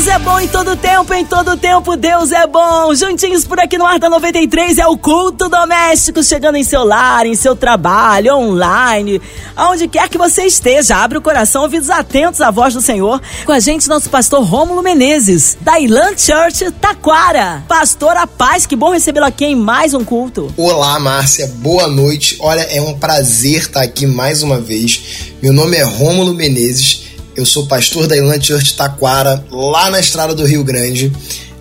Deus é bom em todo tempo, em todo tempo Deus é bom. Juntinhos por aqui no Ar da 93 é o culto doméstico chegando em seu lar, em seu trabalho, online, aonde quer que você esteja. Abre o coração, ouvidos atentos à voz do Senhor. Com a gente, nosso pastor Rômulo Menezes, da Ilan Church Taquara. Pastor, a paz, que bom recebê-lo aqui em mais um culto. Olá, Márcia, boa noite. Olha, é um prazer estar aqui mais uma vez. Meu nome é Rômulo Menezes eu sou pastor da Ilan Church Taquara, lá na estrada do Rio Grande.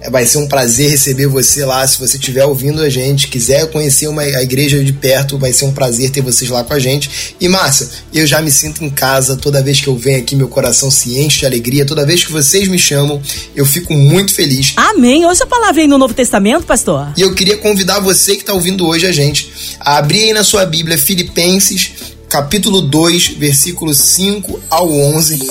É, vai ser um prazer receber você lá. Se você estiver ouvindo a gente, quiser conhecer uma, a igreja de perto, vai ser um prazer ter vocês lá com a gente. E Márcia, eu já me sinto em casa toda vez que eu venho aqui, meu coração se enche de alegria. Toda vez que vocês me chamam, eu fico muito feliz. Amém. Hoje a palavra aí no Novo Testamento, pastor. E eu queria convidar você que está ouvindo hoje a gente a abrir aí na sua Bíblia Filipenses capítulo 2, versículos 5 ao 11.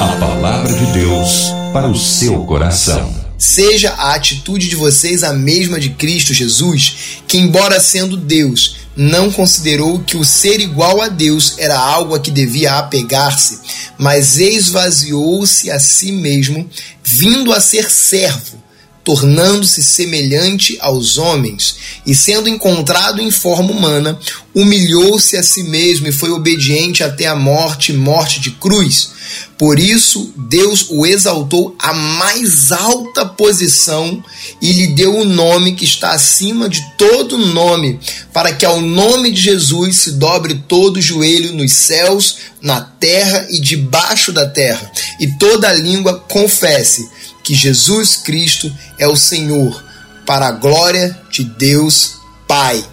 A palavra de Deus para o seu coração. Seja a atitude de vocês a mesma de Cristo Jesus, que, embora sendo Deus, não considerou que o ser igual a Deus era algo a que devia apegar-se, mas esvaziou-se a si mesmo, vindo a ser servo tornando-se semelhante aos homens, e sendo encontrado em forma humana, humilhou-se a si mesmo e foi obediente até a morte morte de cruz. Por isso, Deus o exaltou à mais alta posição e lhe deu o nome que está acima de todo nome, para que ao nome de Jesus se dobre todo joelho nos céus, na terra e debaixo da terra, e toda língua confesse que Jesus Cristo é o Senhor, para a glória de Deus Pai.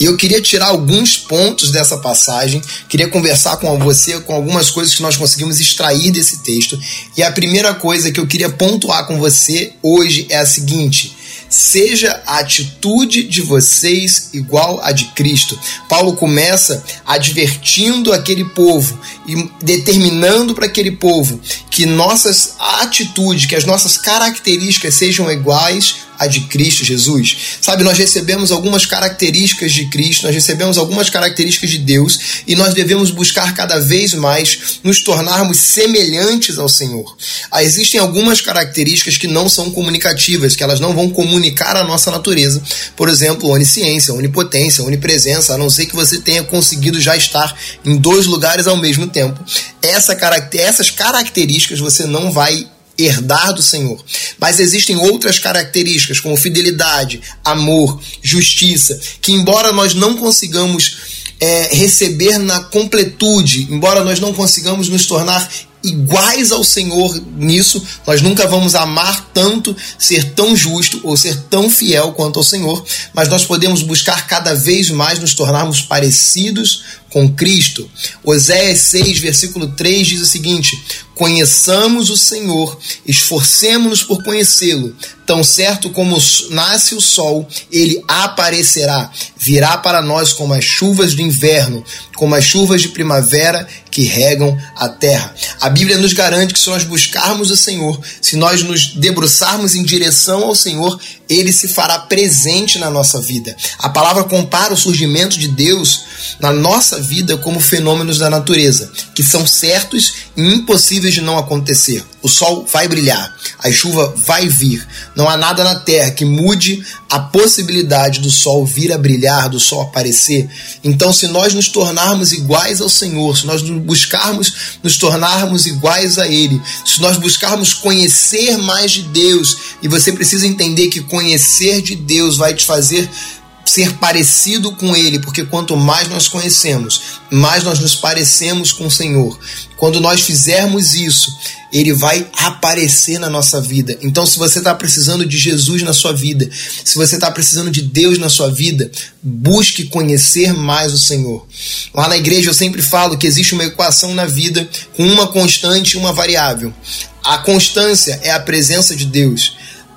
E eu queria tirar alguns pontos dessa passagem, queria conversar com você com algumas coisas que nós conseguimos extrair desse texto. E a primeira coisa que eu queria pontuar com você hoje é a seguinte: seja a atitude de vocês igual a de Cristo. Paulo começa advertindo aquele povo e determinando para aquele povo que nossas atitudes, que as nossas características sejam iguais a de Cristo Jesus. Sabe, nós recebemos algumas características de Cristo, nós recebemos algumas características de Deus e nós devemos buscar cada vez mais nos tornarmos semelhantes ao Senhor. Ah, existem algumas características que não são comunicativas, que elas não vão comunicar a nossa natureza. Por exemplo, onisciência, onipotência, onipresença, a não ser que você tenha conseguido já estar em dois lugares ao mesmo tempo. Essa, essas características você não vai herdar do Senhor. Mas existem outras características, como fidelidade, amor, justiça, que, embora nós não consigamos é, receber na completude, embora nós não consigamos nos tornar iguais ao Senhor nisso, nós nunca vamos amar tanto, ser tão justo ou ser tão fiel quanto ao Senhor, mas nós podemos buscar cada vez mais nos tornarmos parecidos com Cristo. Oséias 6, versículo 3 diz o seguinte: Conheçamos o Senhor, esforcemos-nos por conhecê-lo. Tão certo como nasce o sol, ele aparecerá, virá para nós como as chuvas do inverno, como as chuvas de primavera que regam a terra. A Bíblia nos garante que se nós buscarmos o Senhor, se nós nos debruçarmos em direção ao Senhor, ele se fará presente na nossa vida. A palavra compara o surgimento de Deus na nossa vida como fenômenos da natureza, que são certos e impossíveis de não acontecer. O sol vai brilhar, a chuva vai vir. Não há nada na terra que mude a possibilidade do sol vir a brilhar, do sol aparecer. Então, se nós nos tornarmos iguais ao Senhor, se nós buscarmos nos tornarmos iguais a Ele, se nós buscarmos conhecer mais de Deus, e você precisa entender que conhecer de Deus vai te fazer ser parecido com Ele, porque quanto mais nós conhecemos, mais nós nos parecemos com o Senhor. Quando nós fizermos isso, Ele vai aparecer na nossa vida. Então, se você está precisando de Jesus na sua vida, se você está precisando de Deus na sua vida, busque conhecer mais o Senhor. Lá na igreja eu sempre falo que existe uma equação na vida com uma constante e uma variável. A constância é a presença de Deus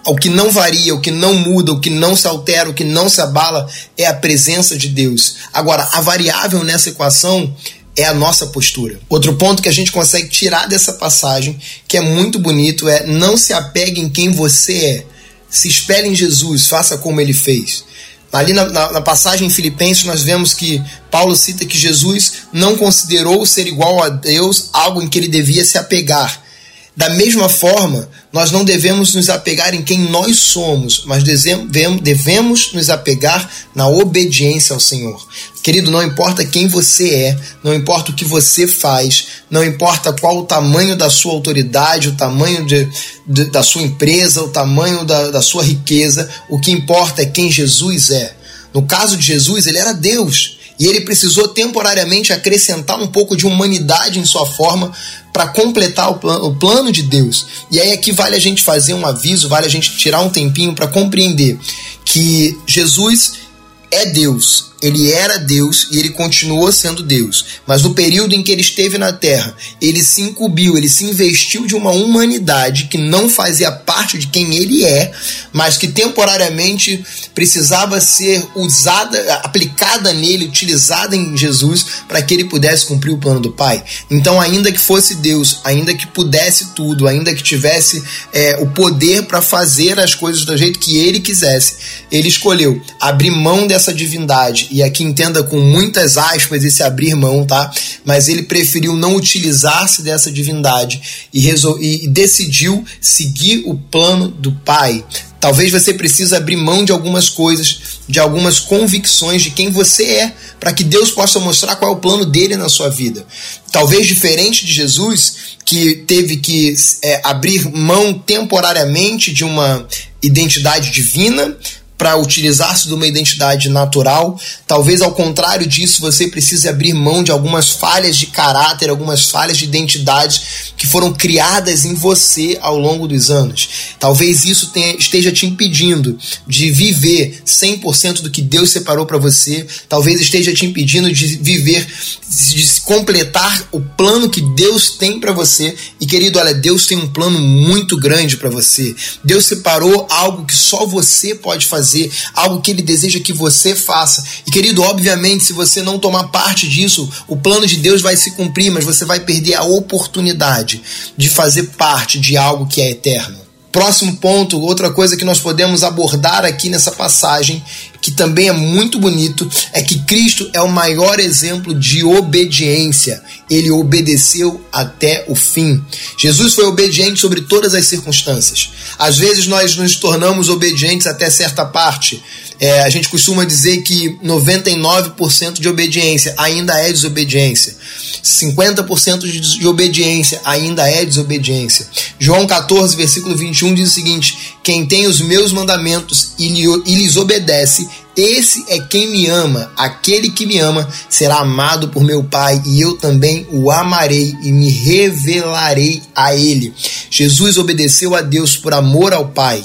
o que não varia, o que não muda, o que não se altera, o que não se abala é a presença de Deus. Agora, a variável nessa equação é a nossa postura. Outro ponto que a gente consegue tirar dessa passagem, que é muito bonito, é não se apegue em quem você é, se espelhe em Jesus, faça como ele fez. Ali na, na, na, passagem em Filipenses, nós vemos que Paulo cita que Jesus não considerou ser igual a Deus algo em que ele devia se apegar. Da mesma forma, nós não devemos nos apegar em quem nós somos, mas devemos nos apegar na obediência ao Senhor. Querido, não importa quem você é, não importa o que você faz, não importa qual o tamanho da sua autoridade, o tamanho de, de, da sua empresa, o tamanho da, da sua riqueza, o que importa é quem Jesus é. No caso de Jesus, ele era Deus e ele precisou temporariamente acrescentar um pouco de humanidade em sua forma para completar o, plan o plano de Deus. E aí aqui vale a gente fazer um aviso, vale a gente tirar um tempinho para compreender que Jesus é Deus, ele era Deus e ele continuou sendo Deus. Mas no período em que ele esteve na terra, ele se incumbiu, ele se investiu de uma humanidade que não fazia parte de quem ele é, mas que temporariamente precisava ser usada, aplicada nele, utilizada em Jesus para que ele pudesse cumprir o plano do Pai. Então, ainda que fosse Deus, ainda que pudesse tudo, ainda que tivesse é, o poder para fazer as coisas do jeito que ele quisesse, ele escolheu abrir mão dessa divindade e aqui entenda com muitas aspas esse abrir mão, tá? Mas ele preferiu não utilizar-se dessa divindade e, e decidiu seguir o plano do Pai. Talvez você precise abrir mão de algumas coisas, de algumas convicções de quem você é, para que Deus possa mostrar qual é o plano dele na sua vida. Talvez diferente de Jesus, que teve que é, abrir mão temporariamente de uma identidade divina, para utilizar-se de uma identidade natural. Talvez ao contrário disso, você precise abrir mão de algumas falhas de caráter, algumas falhas de identidade que foram criadas em você ao longo dos anos. Talvez isso tenha, esteja te impedindo de viver 100% do que Deus separou para você. Talvez esteja te impedindo de viver, de completar o plano que Deus tem para você. E querido, olha, Deus tem um plano muito grande para você. Deus separou algo que só você pode fazer fazer, algo que ele deseja que você faça. E querido, obviamente, se você não tomar parte disso, o plano de Deus vai se cumprir, mas você vai perder a oportunidade de fazer parte de algo que é eterno. Próximo ponto, outra coisa que nós podemos abordar aqui nessa passagem, que também é muito bonito, é que Cristo é o maior exemplo de obediência. Ele obedeceu até o fim. Jesus foi obediente sobre todas as circunstâncias. Às vezes nós nos tornamos obedientes até certa parte. É, a gente costuma dizer que 99% de obediência ainda é desobediência. 50% de obediência ainda é desobediência. João 14, versículo 21 diz o seguinte: Quem tem os meus mandamentos e lhes obedece, esse é quem me ama. Aquele que me ama será amado por meu Pai, e eu também o amarei e me revelarei a ele. Jesus obedeceu a Deus por amor ao Pai.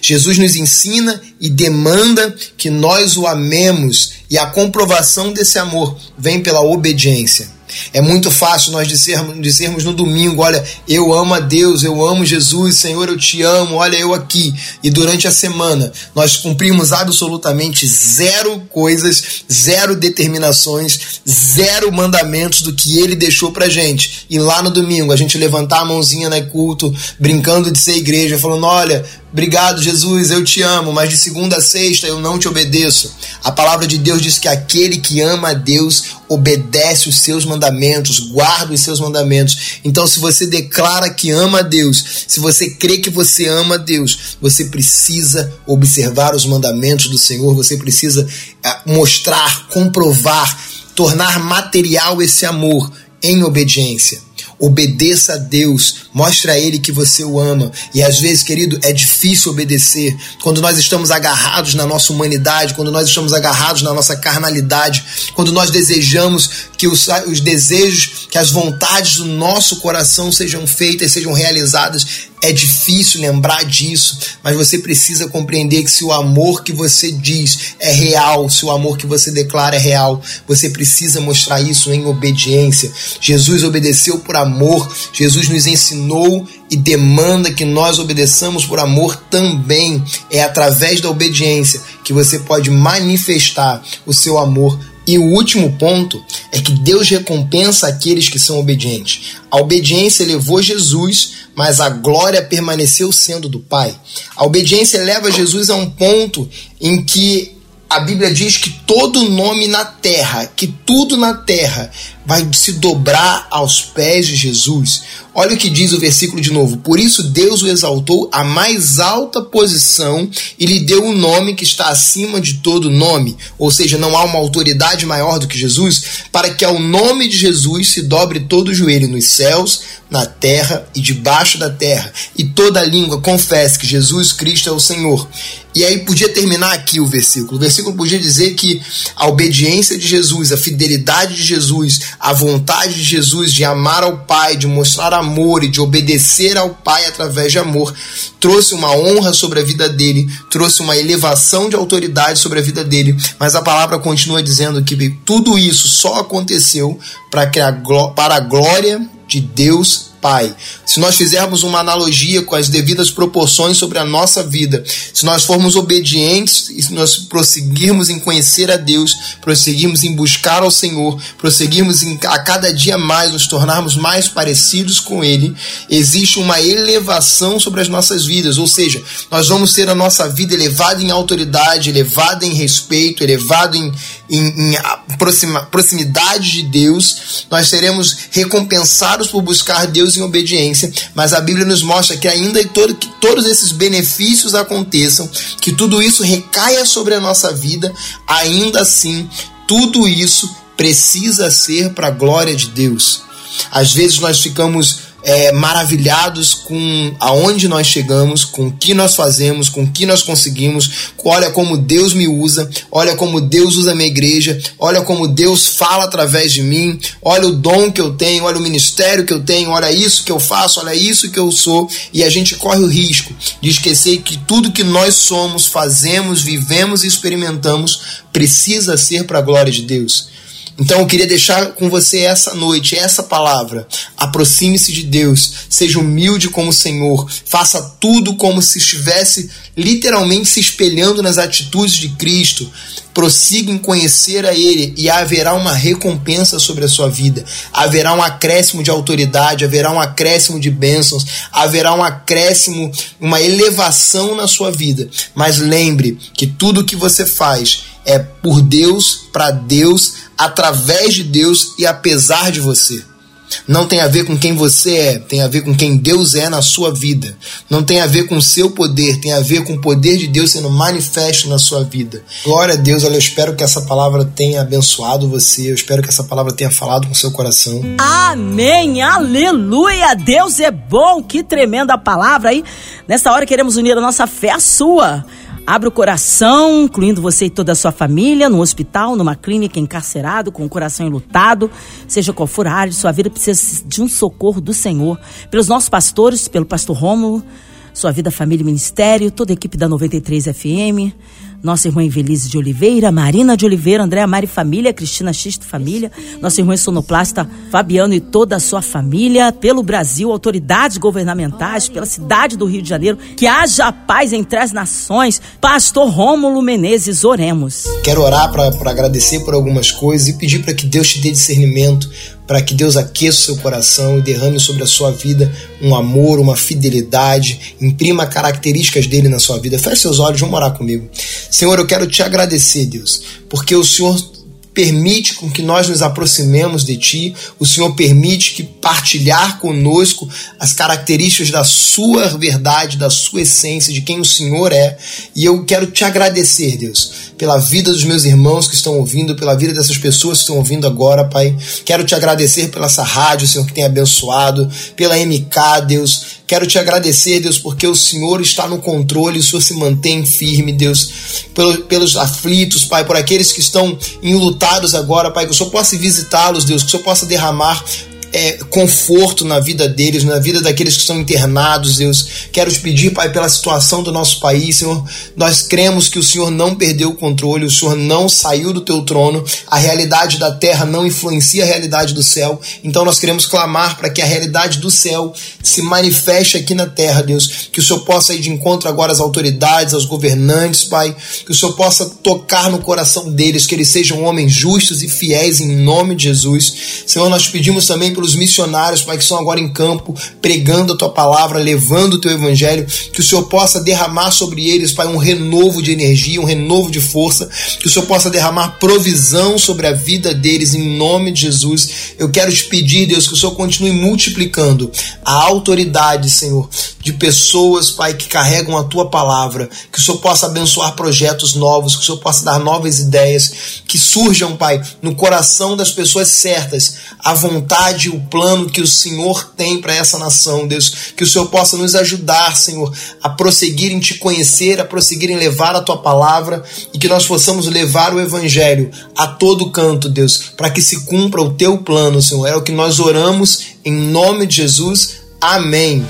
Jesus nos ensina e demanda que nós o amemos, e a comprovação desse amor vem pela obediência. É muito fácil nós dizermos, dizermos no domingo: olha, eu amo a Deus, eu amo Jesus, Senhor, eu te amo, olha eu aqui. E durante a semana nós cumprimos absolutamente zero coisas, zero determinações, zero mandamentos do que ele deixou pra gente. E lá no domingo a gente levantar a mãozinha no culto, brincando de ser igreja, falando: olha, Obrigado, Jesus, eu te amo, mas de segunda a sexta eu não te obedeço. A palavra de Deus diz que aquele que ama a Deus obedece os seus mandamentos, guarda os seus mandamentos. Então, se você declara que ama a Deus, se você crê que você ama a Deus, você precisa observar os mandamentos do Senhor, você precisa eh, mostrar, comprovar, tornar material esse amor em obediência. Obedeça a Deus, mostre a Ele que você o ama. E às vezes, querido, é difícil obedecer. Quando nós estamos agarrados na nossa humanidade, quando nós estamos agarrados na nossa carnalidade, quando nós desejamos que os, os desejos, que as vontades do nosso coração sejam feitas, sejam realizadas, é difícil lembrar disso, mas você precisa compreender que se o amor que você diz é real, se o amor que você declara é real, você precisa mostrar isso em obediência. Jesus obedeceu por amor, Jesus nos ensinou e demanda que nós obedeçamos por amor também. É através da obediência que você pode manifestar o seu amor E o último ponto é que Deus recompensa aqueles que são obedientes. A obediência levou Jesus, mas a glória permaneceu sendo do Pai. A obediência leva Jesus a um ponto em que a Bíblia diz que todo nome na terra, que tudo na terra vai se dobrar aos pés de Jesus. Olha o que diz o versículo de novo. Por isso Deus o exaltou à mais alta posição e lhe deu um nome que está acima de todo nome. Ou seja, não há uma autoridade maior do que Jesus, para que ao nome de Jesus se dobre todo o joelho nos céus, na terra e debaixo da terra, e toda língua confesse que Jesus Cristo é o Senhor. E aí podia terminar aqui o versículo. O versículo podia dizer que a obediência de Jesus, a fidelidade de Jesus, a vontade de Jesus de amar ao Pai, de mostrar amor e de obedecer ao Pai através de amor, trouxe uma honra sobre a vida dele, trouxe uma elevação de autoridade sobre a vida dele. Mas a palavra continua dizendo que tudo isso só aconteceu para a glória de Deus Pai. Se nós fizermos uma analogia com as devidas proporções sobre a nossa vida, se nós formos obedientes e se nós prosseguirmos em conhecer a Deus, prosseguirmos em buscar ao Senhor, prosseguirmos em, a cada dia mais nos tornarmos mais parecidos com Ele, existe uma elevação sobre as nossas vidas, ou seja, nós vamos ter a nossa vida elevada em autoridade, elevada em respeito, elevada em, em, em proxima, proximidade de Deus, nós seremos recompensados por buscar Deus em obediência, mas a Bíblia nos mostra que ainda todo, que todos esses benefícios aconteçam, que tudo isso recaia sobre a nossa vida, ainda assim, tudo isso precisa ser para a glória de Deus. Às vezes nós ficamos é, maravilhados com aonde nós chegamos, com o que nós fazemos, com o que nós conseguimos. Olha como Deus me usa, olha como Deus usa a minha igreja, olha como Deus fala através de mim, olha o dom que eu tenho, olha o ministério que eu tenho, olha isso que eu faço, olha isso que eu sou. E a gente corre o risco de esquecer que tudo que nós somos, fazemos, vivemos e experimentamos precisa ser para a glória de Deus. Então eu queria deixar com você essa noite, essa palavra. Aproxime-se de Deus, seja humilde como o Senhor, faça tudo como se estivesse literalmente se espelhando nas atitudes de Cristo. Prossiga em conhecer a Ele e haverá uma recompensa sobre a sua vida. Haverá um acréscimo de autoridade, haverá um acréscimo de bênçãos, haverá um acréscimo, uma elevação na sua vida. Mas lembre que tudo que você faz é por Deus, para Deus, através de Deus e apesar de você. Não tem a ver com quem você é, tem a ver com quem Deus é na sua vida. Não tem a ver com o seu poder, tem a ver com o poder de Deus sendo manifesto na sua vida. Glória a Deus, eu espero que essa palavra tenha abençoado você, eu espero que essa palavra tenha falado com seu coração. Amém, aleluia, Deus é bom, que tremenda palavra aí. Nessa hora queremos unir a nossa fé à sua. Abra o coração, incluindo você e toda a sua família, no hospital, numa clínica, encarcerado, com o coração enlutado, seja qual for a área de sua vida, precisa de um socorro do Senhor. Pelos nossos pastores, pelo pastor Rômulo, sua vida, família e ministério, toda a equipe da 93 FM, nossa irmã Invelise de Oliveira, Marina de Oliveira, Andréa Mari Família, Cristina Xisto Família, nossa irmã sonoplasta Fabiano e toda a sua família, pelo Brasil, autoridades governamentais, pela cidade do Rio de Janeiro, que haja paz entre as nações. Pastor Rômulo Menezes, oremos. Quero orar para agradecer por algumas coisas e pedir para que Deus te dê discernimento para que Deus aqueça o seu coração e derrame sobre a sua vida um amor, uma fidelidade, imprima características dele na sua vida. Feche seus olhos, vamos orar comigo. Senhor, eu quero te agradecer, Deus, porque o Senhor permite com que nós nos aproximemos de Ti, o Senhor permite que partilhar conosco as características da Sua verdade, da Sua essência, de quem o Senhor é. E eu quero te agradecer, Deus, pela vida dos meus irmãos que estão ouvindo, pela vida dessas pessoas que estão ouvindo agora, Pai. Quero te agradecer pela essa rádio, Senhor, que tem abençoado, pela MK, Deus Quero te agradecer, Deus, porque o Senhor está no controle, o Senhor se mantém firme, Deus, pelos aflitos, Pai, por aqueles que estão enlutados agora, Pai, que o Senhor possa visitá-los, Deus, que o Senhor possa derramar é, conforto na vida deles, na vida daqueles que estão internados, Deus. Quero te pedir, Pai, pela situação do nosso país, Senhor. Nós cremos que o Senhor não perdeu o controle, o Senhor não saiu do teu trono, a realidade da terra não influencia a realidade do céu. Então nós queremos clamar para que a realidade do céu se manifeste aqui na terra, Deus. Que o Senhor possa ir de encontro agora às autoridades, aos governantes, Pai. Que o Senhor possa tocar no coração deles, que eles sejam homens justos e fiéis em nome de Jesus. Senhor, nós pedimos também pelos missionários, Pai, que estão agora em campo, pregando a tua palavra, levando o teu evangelho, que o Senhor possa derramar sobre eles, Pai, um renovo de energia, um renovo de força, que o Senhor possa derramar provisão sobre a vida deles em nome de Jesus. Eu quero te pedir, Deus, que o Senhor continue multiplicando a autoridade, Senhor, de pessoas, Pai, que carregam a tua palavra, que o Senhor possa abençoar projetos novos, que o Senhor possa dar novas ideias, que surjam, Pai, no coração das pessoas certas, a vontade, o plano que o Senhor tem para essa nação, Deus, que o Senhor possa nos ajudar, Senhor, a prosseguir em te conhecer, a prosseguir em levar a tua palavra e que nós possamos levar o evangelho a todo canto, Deus, para que se cumpra o teu plano, Senhor. É o que nós oramos em nome de Jesus. Amém.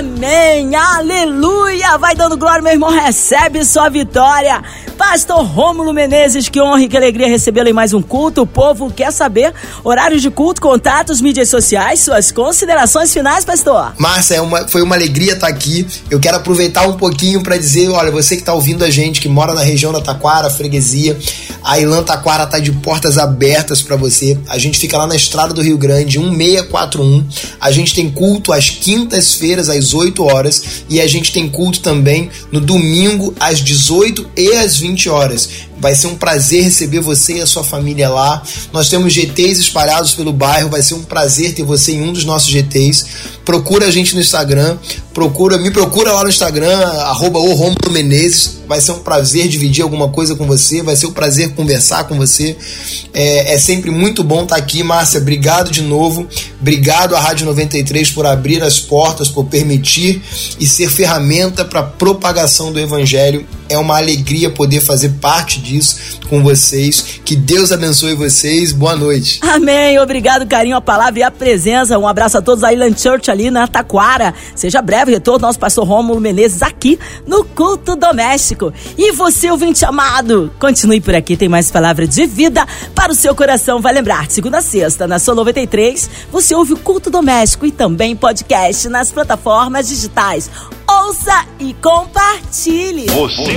Amém, aleluia! Vai dando glória, meu irmão, recebe sua vitória. Pastor Rômulo Menezes, que honra e que alegria recebê-lo em mais um culto. O povo quer saber horários de culto, contatos, mídias sociais, suas considerações finais, pastor. Márcia, é uma, foi uma alegria estar aqui. Eu quero aproveitar um pouquinho para dizer, olha, você que está ouvindo a gente, que mora na região da Taquara, freguesia, a Ilan Taquara tá de portas abertas para você. A gente fica lá na estrada do Rio Grande, 1641. A gente tem culto às quintas-feiras, às 8 horas, e a gente tem culto também no domingo, às 18 e às 20 20 horas. Vai ser um prazer receber você e a sua família lá. Nós temos GTs espalhados pelo bairro, vai ser um prazer ter você em um dos nossos GTs. Procura a gente no Instagram, procura, me procura lá no Instagram, arroba Menezes. Vai ser um prazer dividir alguma coisa com você, vai ser um prazer conversar com você. É, é sempre muito bom estar aqui, Márcia. Obrigado de novo. Obrigado à Rádio 93 por abrir as portas, por permitir e ser ferramenta para propagação do Evangelho. É uma alegria poder fazer parte disso com vocês. Que Deus abençoe vocês. Boa noite. Amém. Obrigado, carinho, a palavra e a presença. Um abraço a todos da Island Church ali na Taquara. Seja breve retorno nosso pastor Rômulo Menezes aqui no Culto Doméstico. E você, ouvinte amado, continue por aqui, tem mais palavra de vida para o seu coração. Vai lembrar, segunda a sexta, na sua 93, você ouve o Culto Doméstico e também podcast nas plataformas digitais. Ouça e compartilhe. Você